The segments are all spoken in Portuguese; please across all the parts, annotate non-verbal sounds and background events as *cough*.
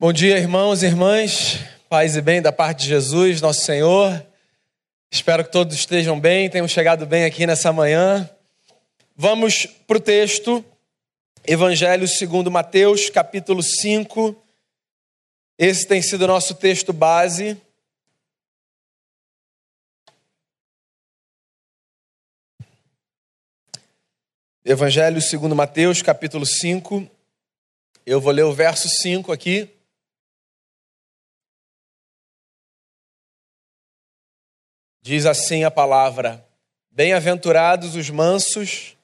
Bom dia, irmãos e irmãs, paz e bem da parte de Jesus, nosso Senhor. Espero que todos estejam bem, tenham chegado bem aqui nessa manhã. Vamos para o texto, Evangelho segundo Mateus, capítulo 5. Esse tem sido o nosso texto base. Evangelho segundo Mateus, capítulo 5. Eu vou ler o verso 5 aqui. Diz assim a palavra: Bem-aventurados os mansos,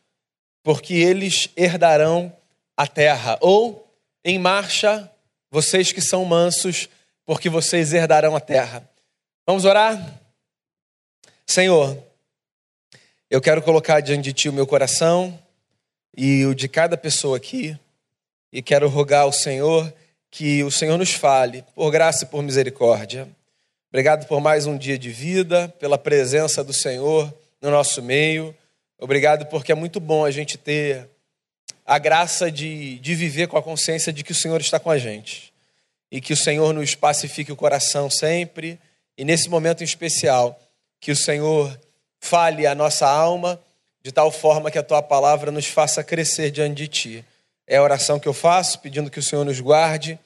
porque eles herdarão a terra. Ou, em marcha, vocês que são mansos, porque vocês herdarão a terra. Vamos orar? Senhor, eu quero colocar diante de Ti o meu coração e o de cada pessoa aqui, e quero rogar ao Senhor que o Senhor nos fale, por graça e por misericórdia. Obrigado por mais um dia de vida, pela presença do Senhor no nosso meio. Obrigado porque é muito bom a gente ter a graça de, de viver com a consciência de que o Senhor está com a gente e que o Senhor nos pacifique o coração sempre e nesse momento em especial que o Senhor fale a nossa alma de tal forma que a tua palavra nos faça crescer diante de ti. É a oração que eu faço, pedindo que o Senhor nos guarde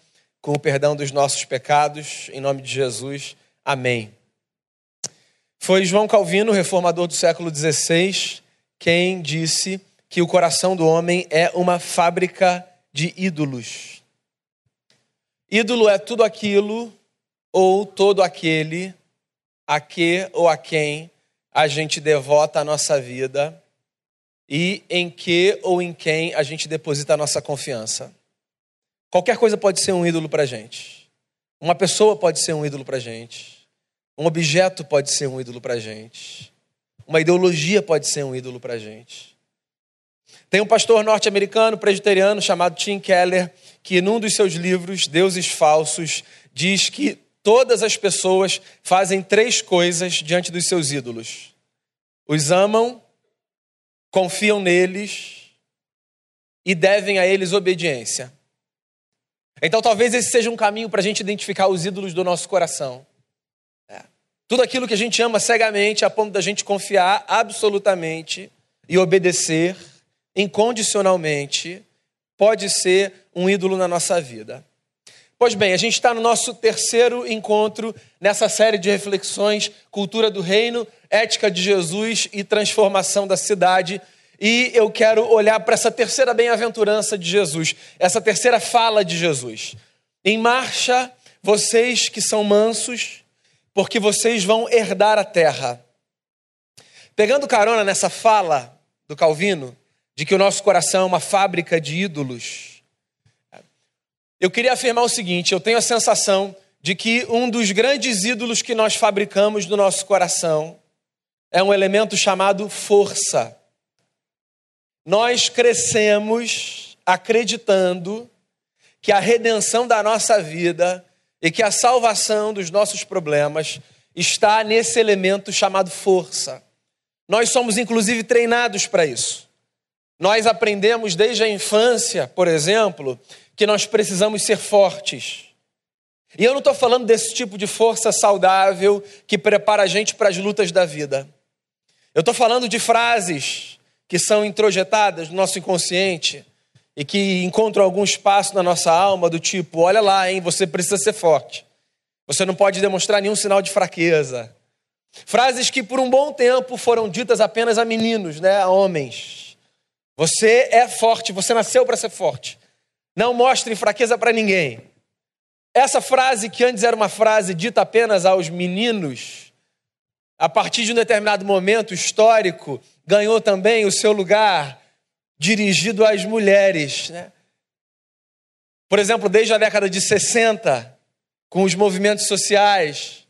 com o perdão dos nossos pecados, em nome de Jesus. Amém. Foi João Calvino, reformador do século XVI, quem disse que o coração do homem é uma fábrica de ídolos. Ídolo é tudo aquilo ou todo aquele a que ou a quem a gente devota a nossa vida e em que ou em quem a gente deposita a nossa confiança. Qualquer coisa pode ser um ídolo para a gente. Uma pessoa pode ser um ídolo para a gente. Um objeto pode ser um ídolo para a gente. Uma ideologia pode ser um ídolo para a gente. Tem um pastor norte-americano presbiteriano chamado Tim Keller que, num dos seus livros, Deuses Falsos, diz que todas as pessoas fazem três coisas diante dos seus ídolos: os amam, confiam neles e devem a eles obediência. Então talvez esse seja um caminho para a gente identificar os ídolos do nosso coração. É. Tudo aquilo que a gente ama cegamente, a ponto da gente confiar absolutamente e obedecer incondicionalmente, pode ser um ídolo na nossa vida. Pois bem, a gente está no nosso terceiro encontro nessa série de reflexões: cultura do reino, ética de Jesus e transformação da cidade. E eu quero olhar para essa terceira bem-aventurança de Jesus, essa terceira fala de Jesus. Em marcha, vocês que são mansos, porque vocês vão herdar a terra. Pegando carona nessa fala do Calvino, de que o nosso coração é uma fábrica de ídolos, eu queria afirmar o seguinte: eu tenho a sensação de que um dos grandes ídolos que nós fabricamos no nosso coração é um elemento chamado força. Nós crescemos acreditando que a redenção da nossa vida e que a salvação dos nossos problemas está nesse elemento chamado força. Nós somos inclusive treinados para isso. Nós aprendemos desde a infância, por exemplo, que nós precisamos ser fortes. E eu não estou falando desse tipo de força saudável que prepara a gente para as lutas da vida. Eu estou falando de frases que são introjetadas no nosso inconsciente e que encontram algum espaço na nossa alma do tipo, olha lá, hein, você precisa ser forte. Você não pode demonstrar nenhum sinal de fraqueza. Frases que por um bom tempo foram ditas apenas a meninos, né, a homens. Você é forte, você nasceu para ser forte. Não mostre fraqueza para ninguém. Essa frase que antes era uma frase dita apenas aos meninos, a partir de um determinado momento histórico, ganhou também o seu lugar dirigido às mulheres. Né? Por exemplo, desde a década de 60, com os movimentos sociais,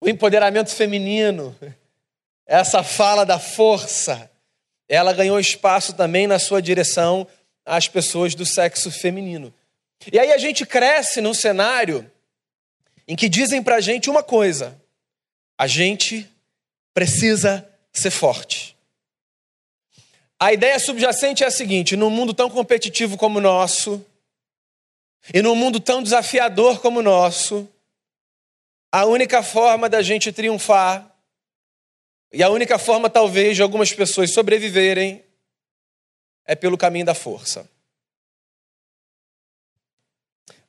o empoderamento feminino, essa fala da força, ela ganhou espaço também na sua direção às pessoas do sexo feminino. E aí a gente cresce num cenário em que dizem pra gente uma coisa: a gente precisa ser forte. A ideia subjacente é a seguinte: num mundo tão competitivo como o nosso, E num mundo tão desafiador como o nosso, a única forma da gente triunfar, e a única forma, talvez, de algumas pessoas sobreviverem, é pelo caminho da força.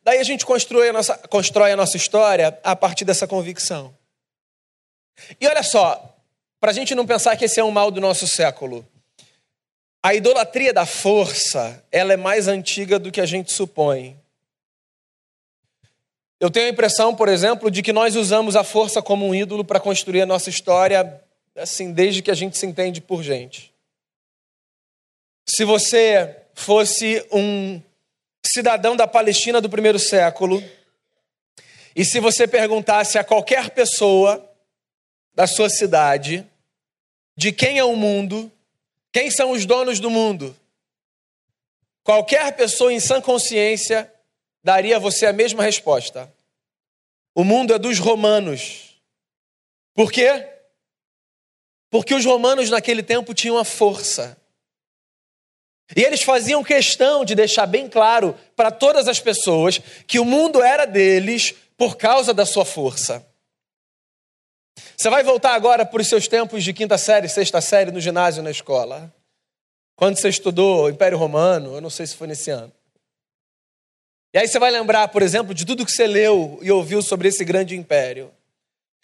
Daí a gente constrói a nossa, constrói a nossa história a partir dessa convicção. E olha só, para a gente não pensar que esse é um mal do nosso século, a idolatria da força, ela é mais antiga do que a gente supõe. Eu tenho a impressão, por exemplo, de que nós usamos a força como um ídolo para construir a nossa história, assim, desde que a gente se entende por gente. Se você fosse um cidadão da Palestina do primeiro século, e se você perguntasse a qualquer pessoa da sua cidade de quem é o mundo, quem são os donos do mundo? Qualquer pessoa em sã consciência daria a você a mesma resposta. O mundo é dos romanos. Por quê? Porque os romanos naquele tempo tinham a força. E eles faziam questão de deixar bem claro para todas as pessoas que o mundo era deles por causa da sua força. Você vai voltar agora para os seus tempos de quinta série, sexta série no ginásio, na escola. Quando você estudou Império Romano, eu não sei se foi nesse ano. E aí você vai lembrar, por exemplo, de tudo que você leu e ouviu sobre esse grande império.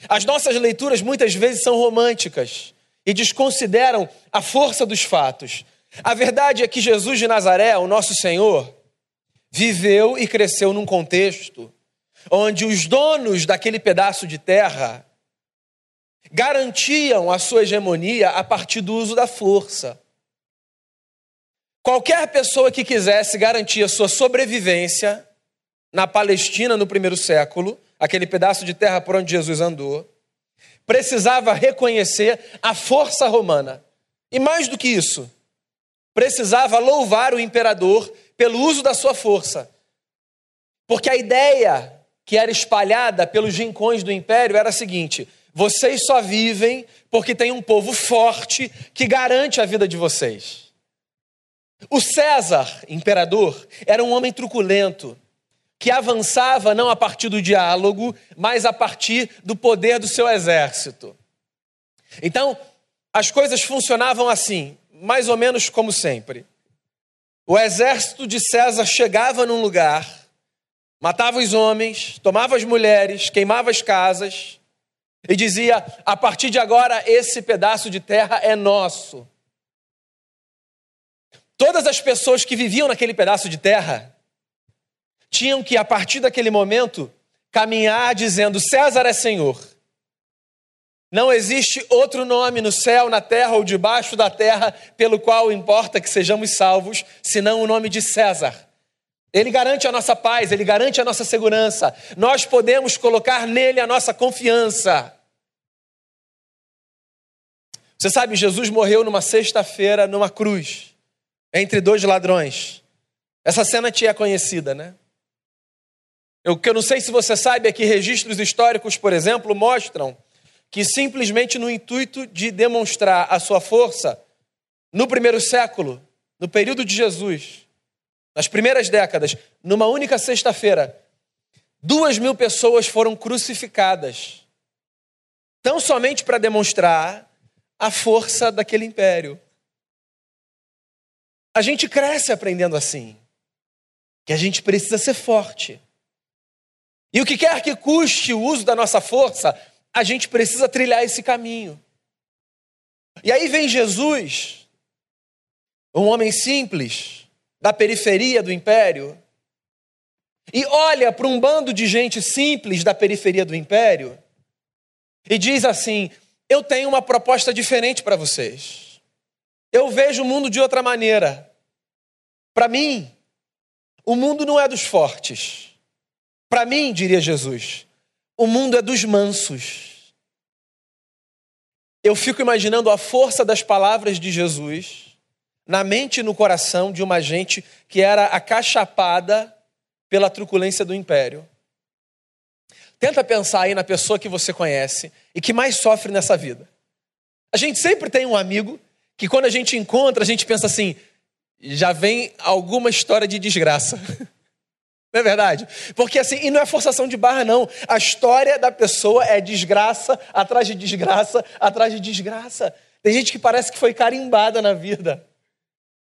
As nossas leituras muitas vezes são românticas e desconsideram a força dos fatos. A verdade é que Jesus de Nazaré, o nosso Senhor, viveu e cresceu num contexto onde os donos daquele pedaço de terra garantiam a sua hegemonia a partir do uso da força. Qualquer pessoa que quisesse garantir a sua sobrevivência na Palestina no primeiro século, aquele pedaço de terra por onde Jesus andou, precisava reconhecer a força romana. E mais do que isso, precisava louvar o imperador pelo uso da sua força. Porque a ideia que era espalhada pelos rincões do império era a seguinte: vocês só vivem porque tem um povo forte que garante a vida de vocês. O César, imperador, era um homem truculento, que avançava não a partir do diálogo, mas a partir do poder do seu exército. Então, as coisas funcionavam assim, mais ou menos como sempre. O exército de César chegava num lugar, matava os homens, tomava as mulheres, queimava as casas, e dizia: a partir de agora, esse pedaço de terra é nosso. Todas as pessoas que viviam naquele pedaço de terra tinham que, a partir daquele momento, caminhar dizendo: César é Senhor. Não existe outro nome no céu, na terra ou debaixo da terra pelo qual importa que sejamos salvos, senão o nome de César. Ele garante a nossa paz, ele garante a nossa segurança. Nós podemos colocar nele a nossa confiança. Você sabe, Jesus morreu numa sexta-feira numa cruz, entre dois ladrões. Essa cena te é conhecida, né? O que eu não sei se você sabe é que registros históricos, por exemplo, mostram que simplesmente no intuito de demonstrar a sua força, no primeiro século, no período de Jesus, nas primeiras décadas, numa única sexta-feira, duas mil pessoas foram crucificadas. Tão somente para demonstrar a força daquele império. A gente cresce aprendendo assim, que a gente precisa ser forte. E o que quer que custe o uso da nossa força, a gente precisa trilhar esse caminho. E aí vem Jesus, um homem simples, da periferia do império, e olha para um bando de gente simples da periferia do império e diz assim: Eu tenho uma proposta diferente para vocês. Eu vejo o mundo de outra maneira. Para mim, o mundo não é dos fortes. Para mim, diria Jesus, o mundo é dos mansos. Eu fico imaginando a força das palavras de Jesus na mente e no coração de uma gente que era acachapada pela truculência do império. Tenta pensar aí na pessoa que você conhece e que mais sofre nessa vida. A gente sempre tem um amigo que quando a gente encontra, a gente pensa assim, já vem alguma história de desgraça. *laughs* Não é verdade? Porque assim, e não é forçação de barra, não. A história da pessoa é desgraça atrás de desgraça atrás de desgraça. Tem gente que parece que foi carimbada na vida.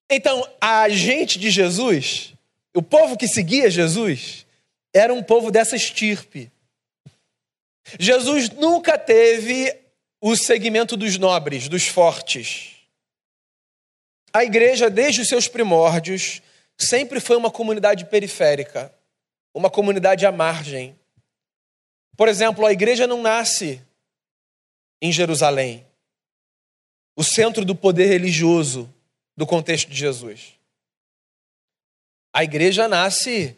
Então, a gente de Jesus, o povo que seguia Jesus, era um povo dessa estirpe. Jesus nunca teve o segmento dos nobres, dos fortes. A igreja, desde os seus primórdios, sempre foi uma comunidade periférica, uma comunidade à margem. Por exemplo, a igreja não nasce em Jerusalém, o centro do poder religioso do contexto de Jesus. A igreja nasce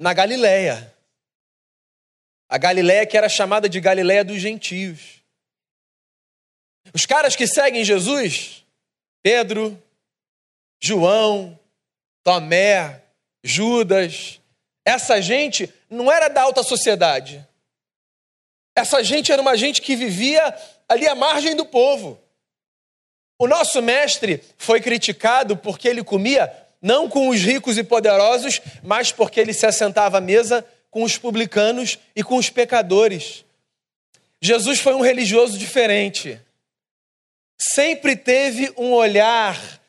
na Galileia. A Galileia que era chamada de Galileia dos gentios. Os caras que seguem Jesus, Pedro, João, Tomé, Judas, essa gente não era da alta sociedade. Essa gente era uma gente que vivia ali à margem do povo. O nosso mestre foi criticado porque ele comia não com os ricos e poderosos, mas porque ele se assentava à mesa com os publicanos e com os pecadores. Jesus foi um religioso diferente. Sempre teve um olhar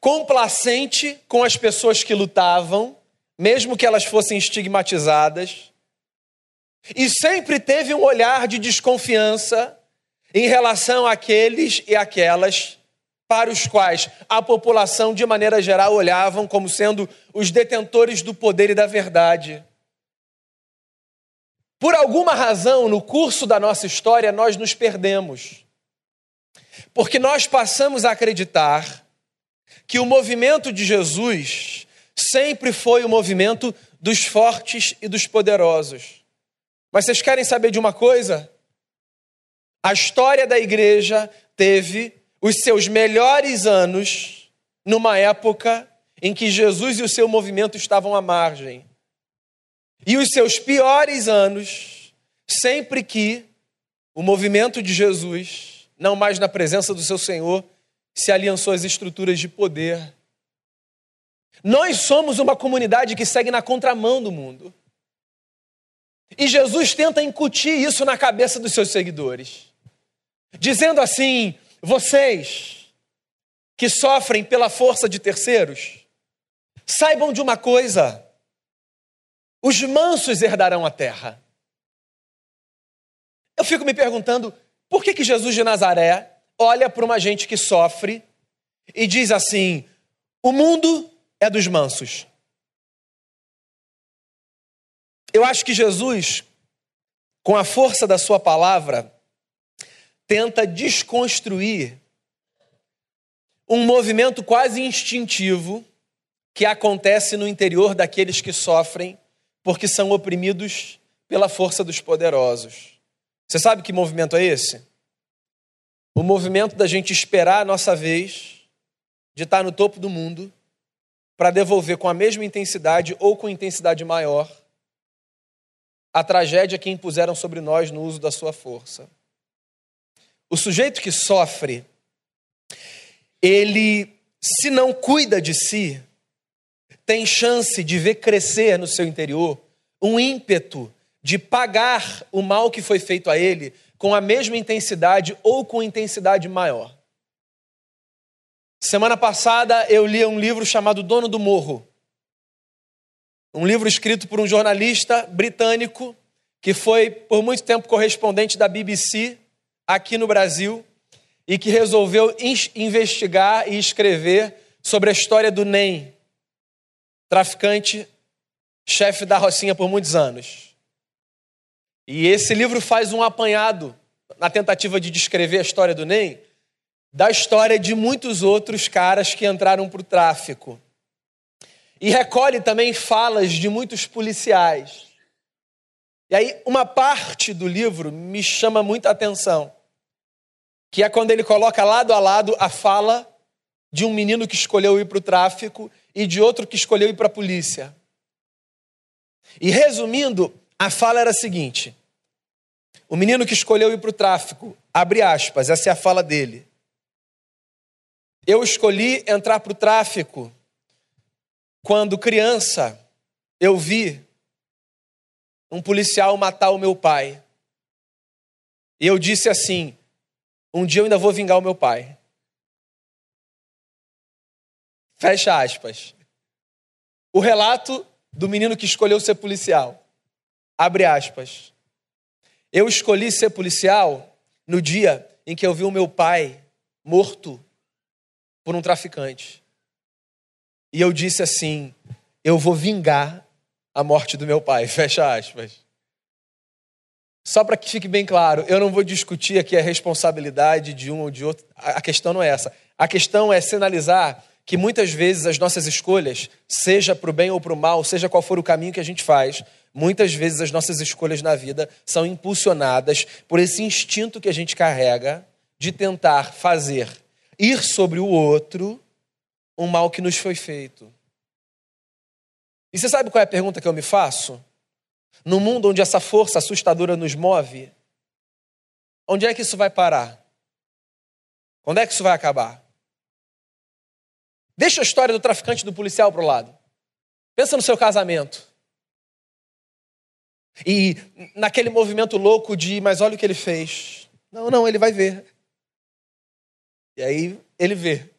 complacente com as pessoas que lutavam, mesmo que elas fossem estigmatizadas, e sempre teve um olhar de desconfiança em relação àqueles e aquelas para os quais a população, de maneira geral, olhavam como sendo os detentores do poder e da verdade. Por alguma razão, no curso da nossa história, nós nos perdemos. Porque nós passamos a acreditar que o movimento de Jesus sempre foi o movimento dos fortes e dos poderosos. Mas vocês querem saber de uma coisa? A história da igreja teve os seus melhores anos numa época em que Jesus e o seu movimento estavam à margem. E os seus piores anos sempre que o movimento de Jesus, não mais na presença do seu Senhor, se aliançou às estruturas de poder. Nós somos uma comunidade que segue na contramão do mundo. E Jesus tenta incutir isso na cabeça dos seus seguidores, dizendo assim: vocês que sofrem pela força de terceiros, saibam de uma coisa: os mansos herdarão a terra. Eu fico me perguntando por que, que Jesus de Nazaré olha para uma gente que sofre e diz assim: o mundo é dos mansos. Eu acho que Jesus, com a força da sua palavra, tenta desconstruir um movimento quase instintivo que acontece no interior daqueles que sofrem porque são oprimidos pela força dos poderosos. Você sabe que movimento é esse? O movimento da gente esperar a nossa vez de estar no topo do mundo para devolver com a mesma intensidade ou com intensidade maior a tragédia que impuseram sobre nós no uso da sua força. O sujeito que sofre, ele, se não cuida de si, tem chance de ver crescer no seu interior um ímpeto de pagar o mal que foi feito a ele com a mesma intensidade ou com intensidade maior. Semana passada eu li um livro chamado Dono do Morro. Um livro escrito por um jornalista britânico que foi por muito tempo correspondente da BBC aqui no Brasil e que resolveu investigar e escrever sobre a história do NEM, traficante, chefe da Rocinha por muitos anos. E esse livro faz um apanhado, na tentativa de descrever a história do NEM, da história de muitos outros caras que entraram para o tráfico. E recolhe também falas de muitos policiais. E aí, uma parte do livro me chama muita atenção, que é quando ele coloca lado a lado a fala de um menino que escolheu ir para o tráfico e de outro que escolheu ir para a polícia. E resumindo, a fala era a seguinte: o menino que escolheu ir para o tráfico, abre aspas, essa é a fala dele. Eu escolhi entrar para o tráfico quando criança eu vi um policial matar o meu pai. E eu disse assim: um dia eu ainda vou vingar o meu pai. Fecha aspas. O relato do menino que escolheu ser policial. Abre aspas. Eu escolhi ser policial no dia em que eu vi o meu pai morto por um traficante. E eu disse assim: eu vou vingar a morte do meu pai. *laughs* Fecha aspas. Só para que fique bem claro, eu não vou discutir aqui a responsabilidade de um ou de outro. A questão não é essa. A questão é sinalizar que muitas vezes as nossas escolhas, seja para o bem ou para o mal, seja qual for o caminho que a gente faz, muitas vezes as nossas escolhas na vida são impulsionadas por esse instinto que a gente carrega de tentar fazer ir sobre o outro um mal que nos foi feito. E você sabe qual é a pergunta que eu me faço? No mundo onde essa força assustadora nos move, onde é que isso vai parar? Quando é que isso vai acabar? Deixa a história do traficante do policial para o lado. Pensa no seu casamento. E naquele movimento louco de, mas olha o que ele fez. Não, não, ele vai ver. E aí ele vê.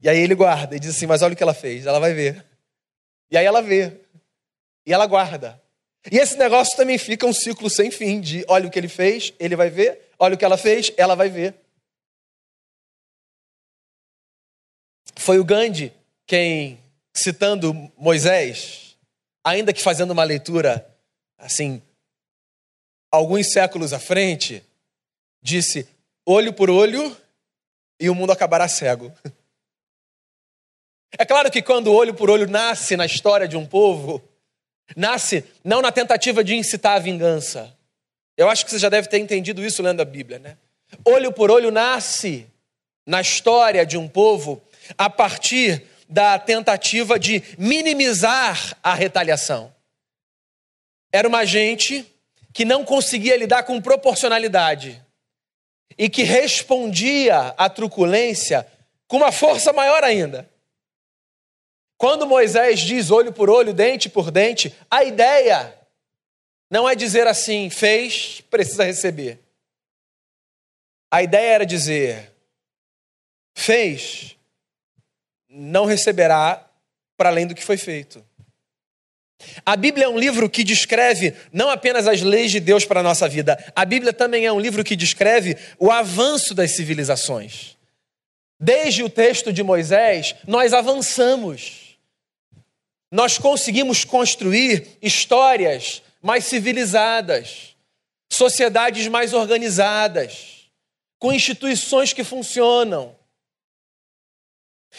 E aí ele guarda e diz assim: Mas olha o que ela fez, ela vai ver. E aí ela vê. E ela guarda. E esse negócio também fica um ciclo sem fim de olha o que ele fez, ele vai ver, olha o que ela fez, ela vai ver. Foi o Gandhi quem, citando Moisés, ainda que fazendo uma leitura assim, alguns séculos à frente, disse: olho por olho e o mundo acabará cego. *laughs* É claro que quando olho por olho nasce na história de um povo, nasce não na tentativa de incitar a vingança. Eu acho que você já deve ter entendido isso lendo a Bíblia, né? Olho por olho nasce na história de um povo a partir da tentativa de minimizar a retaliação. Era uma gente que não conseguia lidar com proporcionalidade e que respondia à truculência com uma força maior ainda. Quando Moisés diz olho por olho, dente por dente, a ideia não é dizer assim, fez, precisa receber. A ideia era dizer, fez, não receberá para além do que foi feito. A Bíblia é um livro que descreve não apenas as leis de Deus para a nossa vida, a Bíblia também é um livro que descreve o avanço das civilizações. Desde o texto de Moisés, nós avançamos nós conseguimos construir histórias mais civilizadas, sociedades mais organizadas, com instituições que funcionam.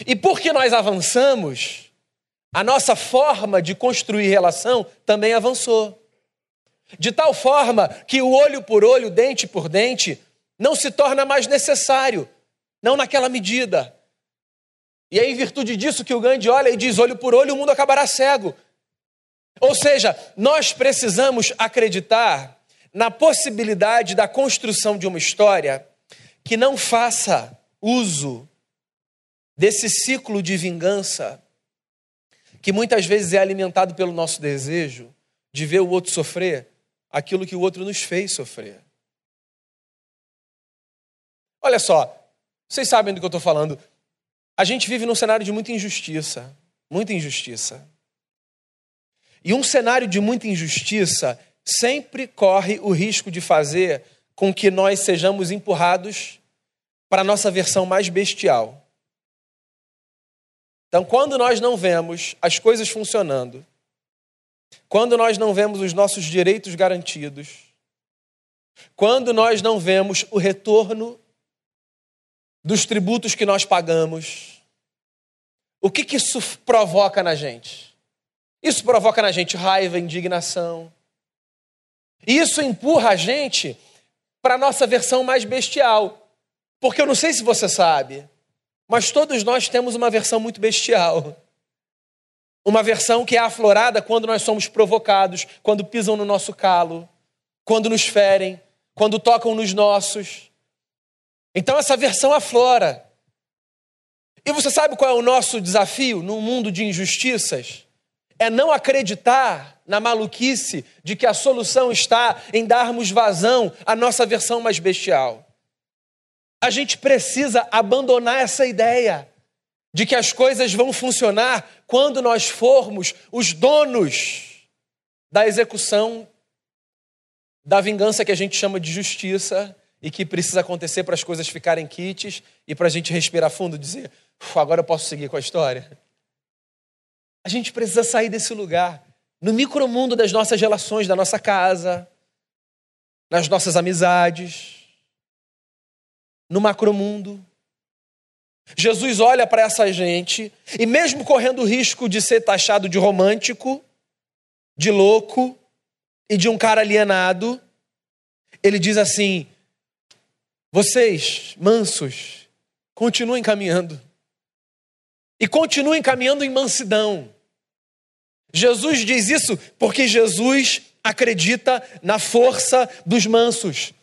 E porque nós avançamos, a nossa forma de construir relação também avançou. De tal forma que o olho por olho, dente por dente, não se torna mais necessário, não naquela medida. E é em virtude disso que o Gandhi olha e diz: olho por olho, o mundo acabará cego. Ou seja, nós precisamos acreditar na possibilidade da construção de uma história que não faça uso desse ciclo de vingança que muitas vezes é alimentado pelo nosso desejo de ver o outro sofrer aquilo que o outro nos fez sofrer. Olha só, vocês sabem do que eu estou falando. A gente vive num cenário de muita injustiça, muita injustiça. E um cenário de muita injustiça sempre corre o risco de fazer com que nós sejamos empurrados para a nossa versão mais bestial. Então, quando nós não vemos as coisas funcionando, quando nós não vemos os nossos direitos garantidos, quando nós não vemos o retorno dos tributos que nós pagamos. O que, que isso provoca na gente? Isso provoca na gente raiva, indignação. E isso empurra a gente para a nossa versão mais bestial. Porque eu não sei se você sabe, mas todos nós temos uma versão muito bestial. Uma versão que é aflorada quando nós somos provocados, quando pisam no nosso calo, quando nos ferem, quando tocam nos nossos. Então essa versão aflora. E você sabe qual é o nosso desafio num mundo de injustiças? é não acreditar na maluquice de que a solução está em darmos vazão à nossa versão mais bestial. A gente precisa abandonar essa ideia de que as coisas vão funcionar quando nós formos os donos da execução da vingança que a gente chama de justiça e que precisa acontecer para as coisas ficarem quites e para a gente respirar fundo e dizer: agora eu posso seguir com a história. A gente precisa sair desse lugar, no micromundo das nossas relações, da nossa casa, nas nossas amizades, no macromundo. Jesus olha para essa gente e, mesmo correndo o risco de ser taxado de romântico, de louco e de um cara alienado, ele diz assim: vocês, mansos, continuem caminhando. E continuem caminhando em mansidão. Jesus diz isso porque Jesus acredita na força dos mansos.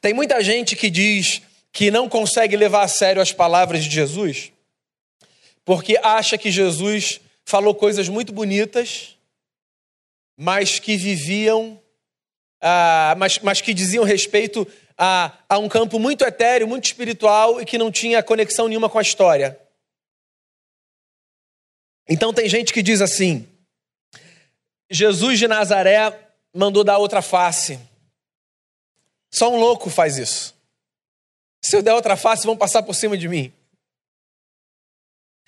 Tem muita gente que diz que não consegue levar a sério as palavras de Jesus, porque acha que Jesus falou coisas muito bonitas, mas que viviam, ah, mas, mas que diziam respeito a, a um campo muito etéreo, muito espiritual e que não tinha conexão nenhuma com a história. Então tem gente que diz assim: Jesus de Nazaré mandou dar outra face. Só um louco faz isso. Se eu der outra face, vão passar por cima de mim.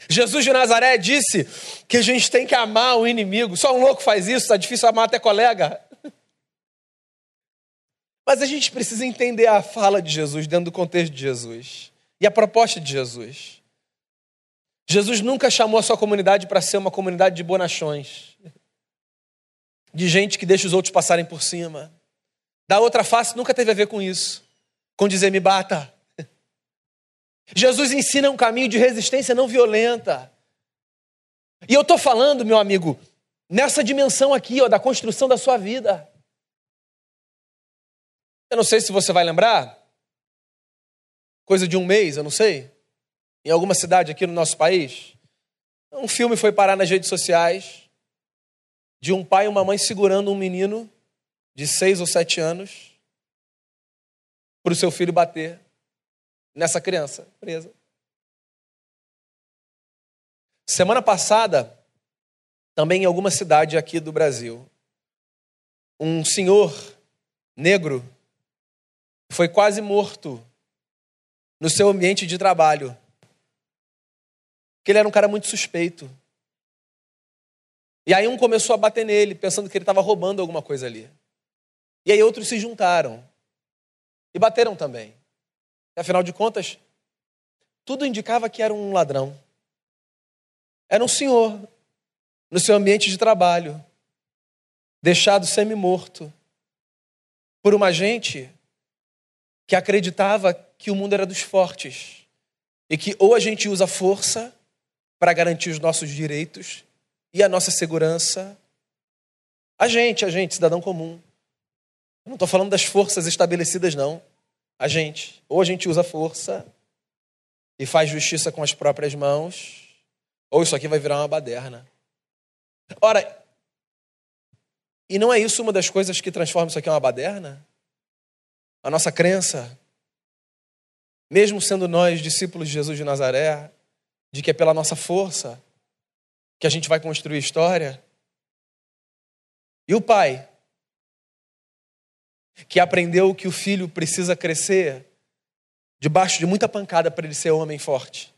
Jesus de Nazaré disse que a gente tem que amar o inimigo. Só um louco faz isso, está difícil amar até colega. Mas a gente precisa entender a fala de Jesus dentro do contexto de Jesus e a proposta de Jesus. Jesus nunca chamou a sua comunidade para ser uma comunidade de bonachões, de gente que deixa os outros passarem por cima. Da outra face nunca teve a ver com isso, com dizer me bata. Jesus ensina um caminho de resistência não violenta. E eu estou falando, meu amigo, nessa dimensão aqui, ó, da construção da sua vida. Eu não sei se você vai lembrar, coisa de um mês, eu não sei, em alguma cidade aqui no nosso país, um filme foi parar nas redes sociais de um pai e uma mãe segurando um menino de seis ou sete anos para o seu filho bater nessa criança presa. Semana passada, também em alguma cidade aqui do Brasil, um senhor negro foi quase morto no seu ambiente de trabalho. Porque ele era um cara muito suspeito. E aí um começou a bater nele, pensando que ele estava roubando alguma coisa ali. E aí outros se juntaram e bateram também. E, afinal de contas, tudo indicava que era um ladrão. Era um senhor no seu ambiente de trabalho, deixado semi-morto por uma gente que acreditava que o mundo era dos fortes e que ou a gente usa força para garantir os nossos direitos e a nossa segurança. A gente, a gente, cidadão comum. Eu não estou falando das forças estabelecidas, não. A gente. Ou a gente usa força e faz justiça com as próprias mãos, ou isso aqui vai virar uma baderna. Ora, e não é isso uma das coisas que transforma isso aqui em uma baderna? A nossa crença, mesmo sendo nós discípulos de Jesus de Nazaré, de que é pela nossa força que a gente vai construir história. E o pai, que aprendeu que o filho precisa crescer debaixo de muita pancada para ele ser homem forte,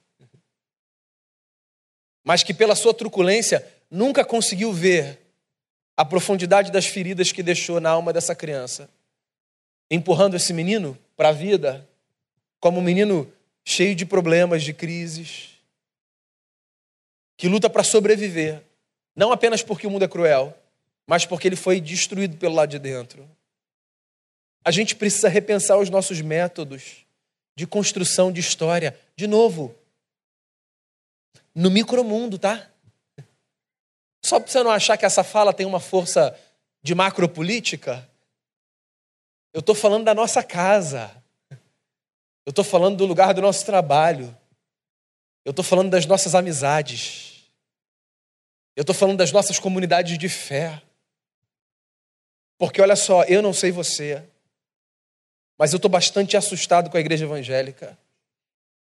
mas que pela sua truculência nunca conseguiu ver a profundidade das feridas que deixou na alma dessa criança empurrando esse menino para a vida como um menino cheio de problemas, de crises, que luta para sobreviver, não apenas porque o mundo é cruel, mas porque ele foi destruído pelo lado de dentro. A gente precisa repensar os nossos métodos de construção de história, de novo, no micromundo, tá? Só para você não achar que essa fala tem uma força de macropolítica, eu estou falando da nossa casa. Eu estou falando do lugar do nosso trabalho. Eu estou falando das nossas amizades. Eu estou falando das nossas comunidades de fé. Porque olha só, eu não sei você, mas eu estou bastante assustado com a igreja evangélica.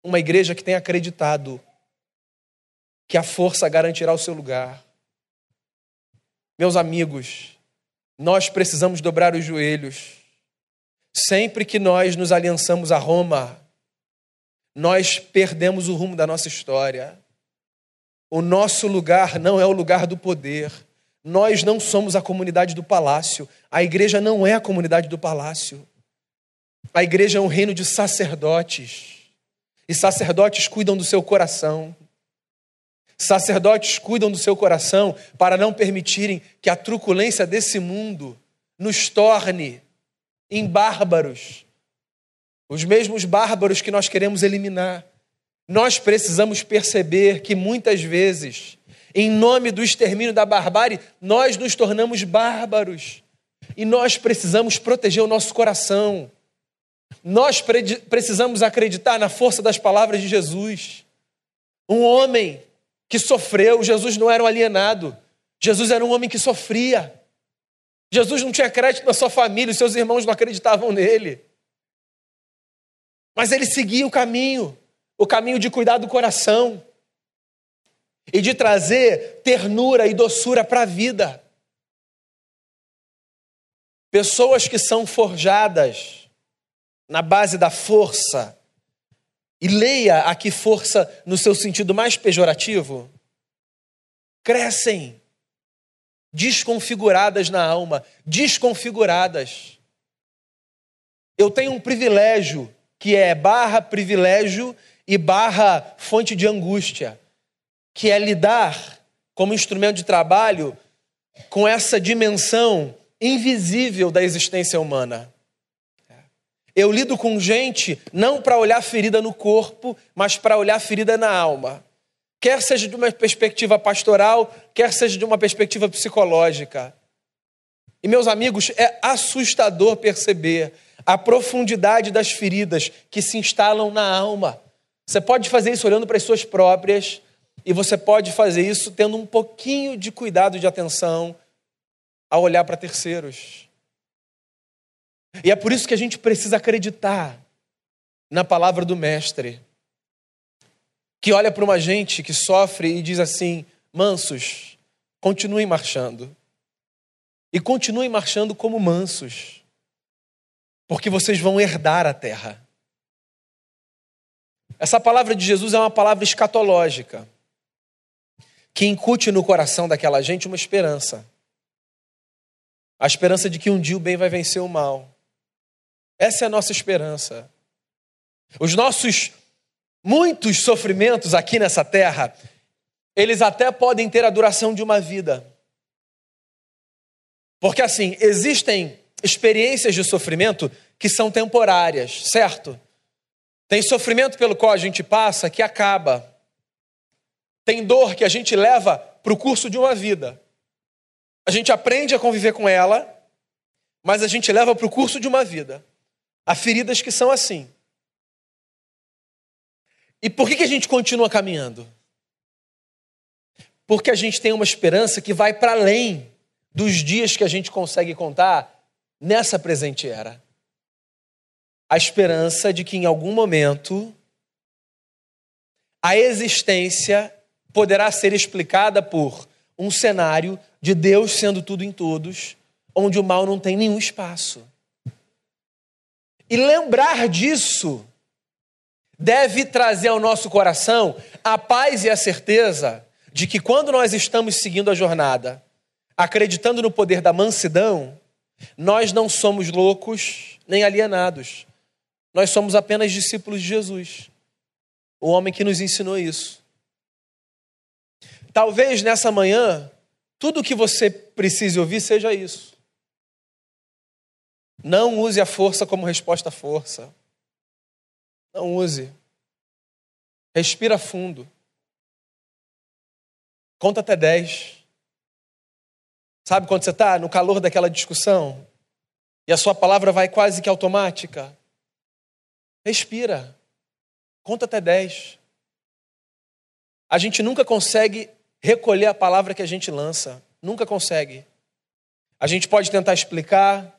Uma igreja que tem acreditado que a força garantirá o seu lugar. Meus amigos, nós precisamos dobrar os joelhos. Sempre que nós nos aliançamos a Roma, nós perdemos o rumo da nossa história. O nosso lugar não é o lugar do poder. Nós não somos a comunidade do palácio. A igreja não é a comunidade do palácio. A igreja é um reino de sacerdotes. E sacerdotes cuidam do seu coração. Sacerdotes cuidam do seu coração para não permitirem que a truculência desse mundo nos torne em bárbaros. Os mesmos bárbaros que nós queremos eliminar. Nós precisamos perceber que muitas vezes, em nome do extermínio da barbárie, nós nos tornamos bárbaros. E nós precisamos proteger o nosso coração. Nós precisamos acreditar na força das palavras de Jesus. Um homem que sofreu, Jesus não era um alienado. Jesus era um homem que sofria. Jesus não tinha crédito na sua família, os seus irmãos não acreditavam nele. Mas ele seguia o caminho, o caminho de cuidar do coração e de trazer ternura e doçura para a vida. Pessoas que são forjadas na base da força, e leia aqui força no seu sentido mais pejorativo, crescem desconfiguradas na alma, desconfiguradas. Eu tenho um privilégio que é barra privilégio e barra fonte de angústia, que é lidar como instrumento de trabalho com essa dimensão invisível da existência humana. Eu lido com gente não para olhar ferida no corpo, mas para olhar ferida na alma quer seja de uma perspectiva pastoral, quer seja de uma perspectiva psicológica. E, meus amigos, é assustador perceber a profundidade das feridas que se instalam na alma. Você pode fazer isso olhando para as suas próprias, e você pode fazer isso tendo um pouquinho de cuidado e de atenção ao olhar para terceiros. E é por isso que a gente precisa acreditar na palavra do Mestre que olha para uma gente que sofre e diz assim: mansos, continuem marchando. E continuem marchando como mansos, porque vocês vão herdar a terra. Essa palavra de Jesus é uma palavra escatológica, que incute no coração daquela gente uma esperança. A esperança de que um dia o bem vai vencer o mal. Essa é a nossa esperança. Os nossos Muitos sofrimentos aqui nessa terra, eles até podem ter a duração de uma vida. Porque assim, existem experiências de sofrimento que são temporárias, certo? Tem sofrimento pelo qual a gente passa que acaba. Tem dor que a gente leva para o curso de uma vida. A gente aprende a conviver com ela, mas a gente leva para o curso de uma vida. Há feridas que são assim. E por que, que a gente continua caminhando? Porque a gente tem uma esperança que vai para além dos dias que a gente consegue contar nessa presente era. A esperança de que em algum momento a existência poderá ser explicada por um cenário de Deus sendo tudo em todos, onde o mal não tem nenhum espaço. E lembrar disso deve trazer ao nosso coração a paz e a certeza de que quando nós estamos seguindo a jornada, acreditando no poder da mansidão, nós não somos loucos nem alienados. Nós somos apenas discípulos de Jesus, o homem que nos ensinou isso. Talvez nessa manhã, tudo o que você precise ouvir seja isso. Não use a força como resposta à força. Não use. Respira fundo. Conta até 10. Sabe quando você está no calor daquela discussão e a sua palavra vai quase que automática? Respira. Conta até 10. A gente nunca consegue recolher a palavra que a gente lança. Nunca consegue. A gente pode tentar explicar,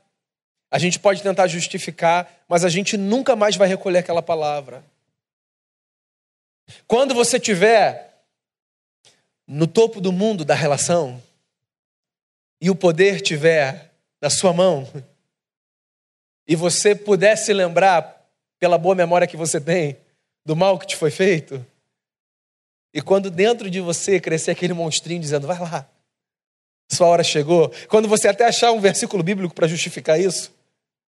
a gente pode tentar justificar, mas a gente nunca mais vai recolher aquela palavra. Quando você estiver no topo do mundo da relação e o poder estiver na sua mão, e você pudesse lembrar, pela boa memória que você tem, do mal que te foi feito, e quando dentro de você crescer aquele monstrinho dizendo, vai lá, sua hora chegou, quando você até achar um versículo bíblico para justificar isso,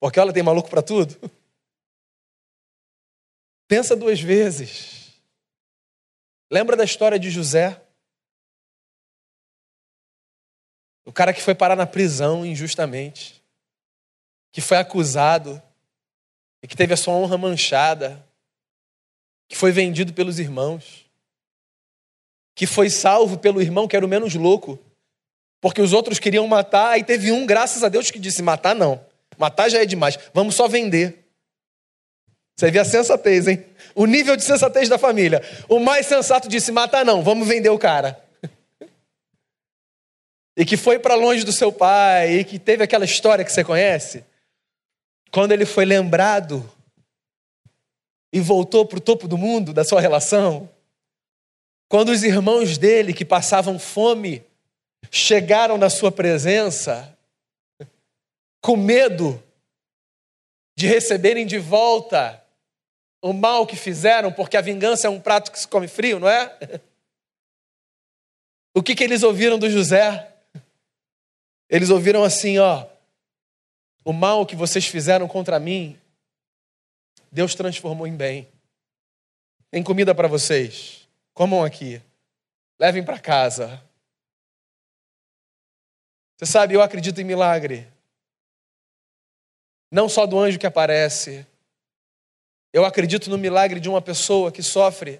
porque olha, tem maluco para tudo. Pensa duas vezes. Lembra da história de José? O cara que foi parar na prisão injustamente, que foi acusado e que teve a sua honra manchada, que foi vendido pelos irmãos, que foi salvo pelo irmão que era o menos louco, porque os outros queriam matar, e teve um, graças a Deus, que disse: matar não. Matar já é demais. Vamos só vender. Você vê a sensatez, hein? O nível de sensatez da família. O mais sensato disse: matar não, vamos vender o cara. *laughs* E que foi para longe do seu pai, e que teve aquela história que você conhece. Quando ele foi lembrado e voltou para o topo do mundo da sua relação. Quando os irmãos dele, que passavam fome, chegaram na sua presença, com medo de receberem de volta o mal que fizeram, porque a vingança é um prato que se come frio, não é? *laughs* O que, que eles ouviram do José? Eles ouviram assim, ó, o mal que vocês fizeram contra mim, Deus transformou em bem. Tem comida para vocês. Comam aqui. Levem para casa. Você sabe, eu acredito em milagre. Não só do anjo que aparece. Eu acredito no milagre de uma pessoa que sofre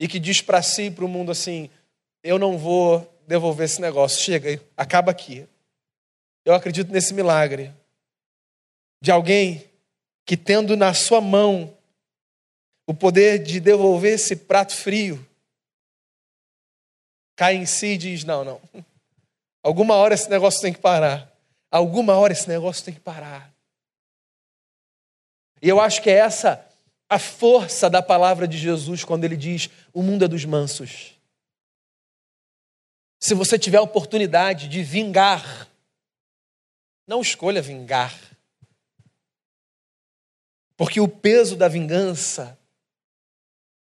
e que diz para si e para o mundo assim: eu não vou devolver esse negócio, chega, acaba aqui. Eu acredito nesse milagre de alguém que, tendo na sua mão o poder de devolver esse prato frio, cai em si e diz: não, não. Alguma hora esse negócio tem que parar. Alguma hora esse negócio tem que parar. E eu acho que é essa a força da palavra de Jesus quando ele diz: o mundo é dos mansos. Se você tiver a oportunidade de vingar, não escolha vingar. Porque o peso da vingança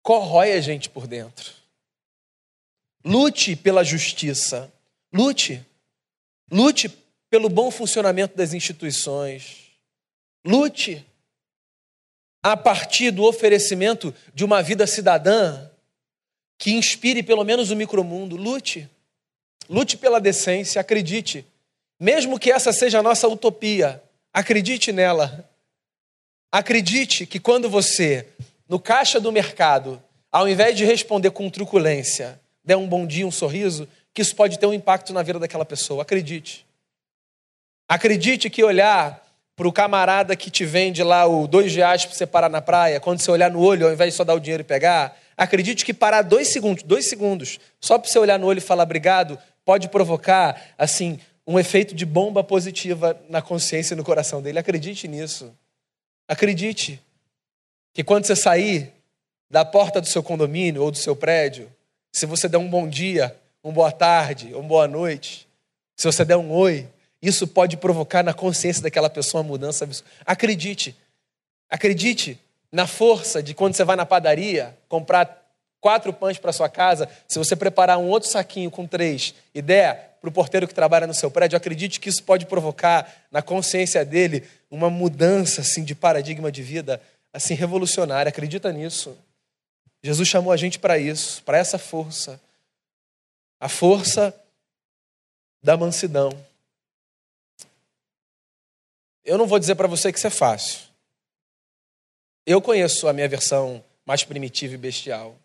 corrói a gente por dentro. Lute pela justiça. Lute. Lute pelo bom funcionamento das instituições. Lute a partir do oferecimento de uma vida cidadã que inspire pelo menos o micromundo. Lute. Lute pela decência, acredite. Mesmo que essa seja a nossa utopia, acredite nela. Acredite que quando você, no caixa do mercado, ao invés de responder com truculência, der um bom dia, um sorriso, que isso pode ter um impacto na vida daquela pessoa. Acredite. Acredite que olhar para o camarada que te vende lá o dois reais para você parar na praia, quando você olhar no olho, ao invés de só dar o dinheiro e pegar, acredite que parar dois segundos, dois segundos, só para você olhar no olho e falar obrigado, pode provocar, assim, um efeito de bomba positiva na consciência e no coração dele. Acredite nisso. Acredite que quando você sair da porta do seu condomínio ou do seu prédio, se você der um bom dia, uma boa tarde, uma boa noite, se você der um oi, isso pode provocar na consciência daquela pessoa uma mudança. Acredite, acredite na força de quando você vai na padaria comprar quatro pães para sua casa, se você preparar um outro saquinho com três e der para o porteiro que trabalha no seu prédio, acredite que isso pode provocar na consciência dele uma mudança assim de paradigma de vida assim revolucionária. Acredita nisso? Jesus chamou a gente para isso, para essa força. A força da mansidão. Eu não vou dizer para você que isso é fácil. Eu conheço a minha versão mais primitiva e bestial.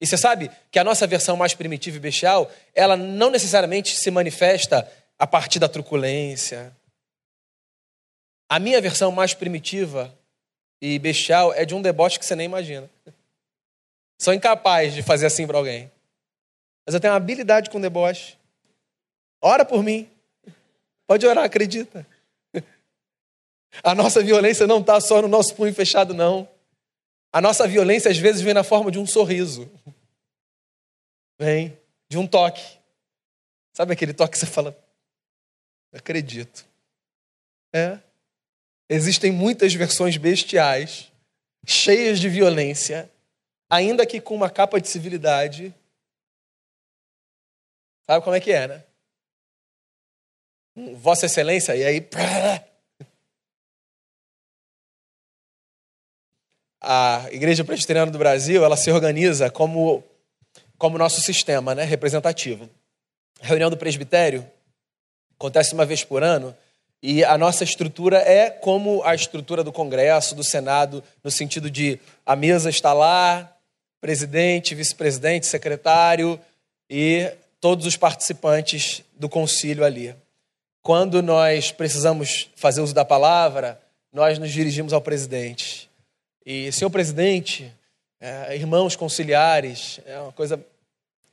E você sabe que a nossa versão mais primitiva e bestial, ela não necessariamente se manifesta a partir da truculência. A minha versão mais primitiva e bestial é de um deboche que você nem imagina. *laughs* Sou incapaz de fazer assim para alguém. Mas eu tenho uma habilidade com deboche. Ora por mim. Pode orar, acredita. A nossa violência não está só no nosso punho fechado, não. A nossa violência às vezes vem na forma de um sorriso. Vem de um toque. Sabe aquele toque que você fala, acredito. É. Existem muitas versões bestiais, cheias de violência, ainda que com uma capa de civilidade. Sabe como é que é, né? Vossa Excelência, e aí. A Igreja Presbiteriana do Brasil, ela se organiza como como nosso sistema, né, representativo. A reunião do presbitério acontece uma vez por ano e a nossa estrutura é como a estrutura do Congresso, do Senado, no sentido de a mesa está lá, presidente, vice-presidente, secretário e todos os participantes do concílio ali. Quando nós precisamos fazer uso da palavra, nós nos dirigimos ao presidente. E, senhor presidente, é, irmãos conciliares, é uma coisa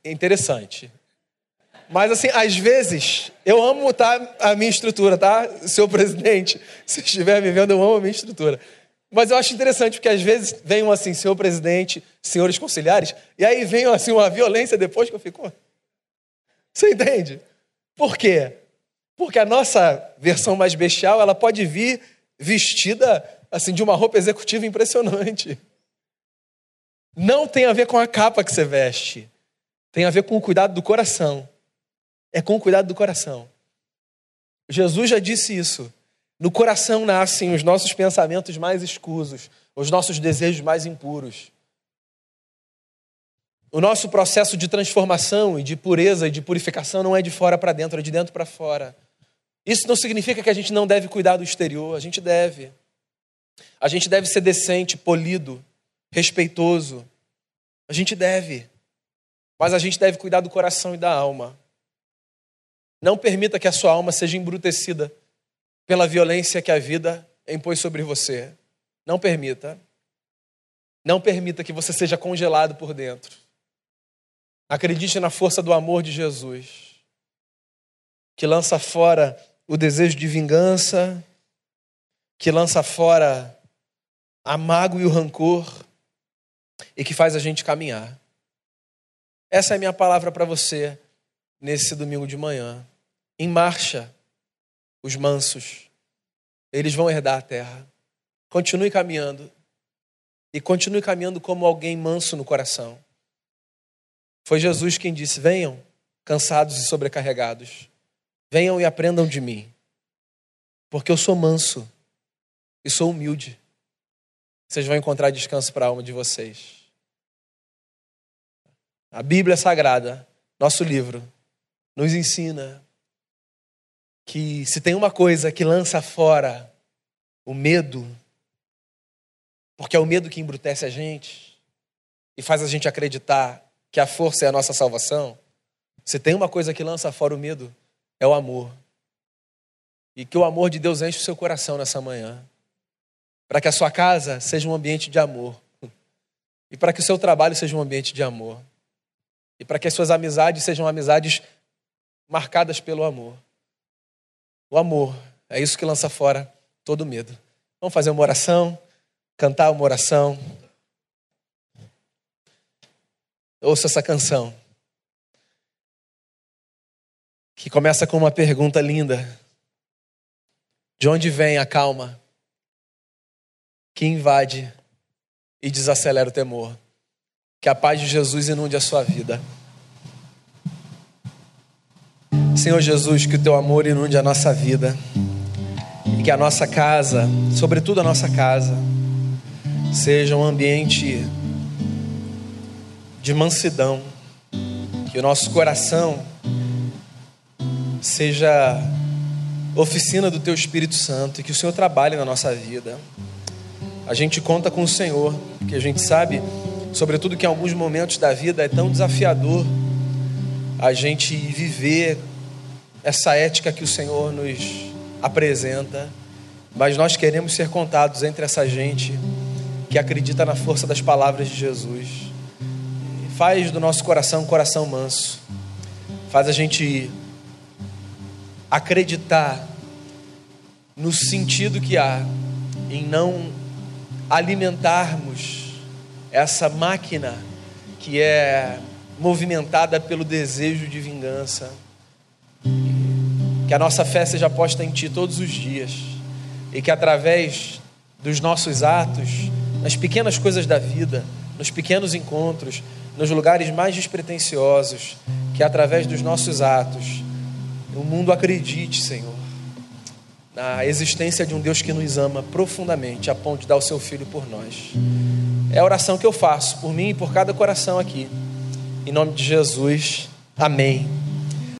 interessante. Mas, assim, às vezes, eu amo tá, a minha estrutura, tá? Senhor presidente, *laughs* se estiver me vendo, eu amo a minha estrutura. Mas eu acho interessante, porque às vezes vem um assim, senhor presidente, senhores conciliares, e aí vem assim uma violência depois que eu fico. Você entende? Por quê? Porque a nossa versão mais bestial, ela pode vir vestida assim de uma roupa executiva impressionante. Não tem a ver com a capa que você veste. Tem a ver com o cuidado do coração. É com o cuidado do coração. Jesus já disse isso. No coração nascem os nossos pensamentos mais escusos, os nossos desejos mais impuros. O nosso processo de transformação e de pureza e de purificação não é de fora para dentro, é de dentro para fora. Isso não significa que a gente não deve cuidar do exterior, a gente deve. A gente deve ser decente, polido, respeitoso. A gente deve. Mas a gente deve cuidar do coração e da alma. Não permita que a sua alma seja embrutecida pela violência que a vida impôs sobre você. Não permita. Não permita que você seja congelado por dentro. Acredite na força do amor de Jesus, que lança fora o desejo de vingança, que lança fora a mágoa e o rancor e que faz a gente caminhar. Essa é a minha palavra para você nesse domingo de manhã. Em marcha, os mansos, eles vão herdar a terra. Continue caminhando. E continue caminhando como alguém manso no coração. Foi Jesus quem disse: Venham, cansados e sobrecarregados. Venham e aprendam de mim. Porque eu sou manso e sou humilde. Vocês vão encontrar descanso para a alma de vocês. A Bíblia Sagrada, nosso livro, nos ensina que se tem uma coisa que lança fora o medo, porque é o medo que embrutece a gente e faz a gente acreditar que a força é a nossa salvação, se tem uma coisa que lança fora o medo, é o amor. E que o amor de Deus enche o seu coração nessa manhã. Para que a sua casa seja um ambiente de amor. E para que o seu trabalho seja um ambiente de amor. E para que as suas amizades sejam amizades marcadas pelo amor. O amor é isso que lança fora todo medo. Vamos fazer uma oração, cantar uma oração. Ouça essa canção. Que começa com uma pergunta linda. De onde vem a calma que invade e desacelera o temor? Que a paz de Jesus inunde a sua vida. Senhor Jesus, que o teu amor inunde a nossa vida. E que a nossa casa, sobretudo a nossa casa, seja um ambiente de mansidão. Que o nosso coração seja oficina do teu Espírito Santo e que o Senhor trabalhe na nossa vida. A gente conta com o Senhor, porque a gente sabe Sobretudo que em alguns momentos da vida é tão desafiador a gente viver essa ética que o Senhor nos apresenta, mas nós queremos ser contados entre essa gente que acredita na força das palavras de Jesus. faz do nosso coração um coração manso, faz a gente acreditar no sentido que há em não alimentarmos essa máquina que é movimentada pelo desejo de vingança. Que a nossa fé seja posta em Ti todos os dias e que através dos nossos atos, nas pequenas coisas da vida, nos pequenos encontros, nos lugares mais despretensiosos, que através dos nossos atos, o mundo acredite, Senhor, na existência de um Deus que nos ama profundamente, a ponto de dar o seu filho por nós. É a oração que eu faço por mim e por cada coração aqui. Em nome de Jesus, amém.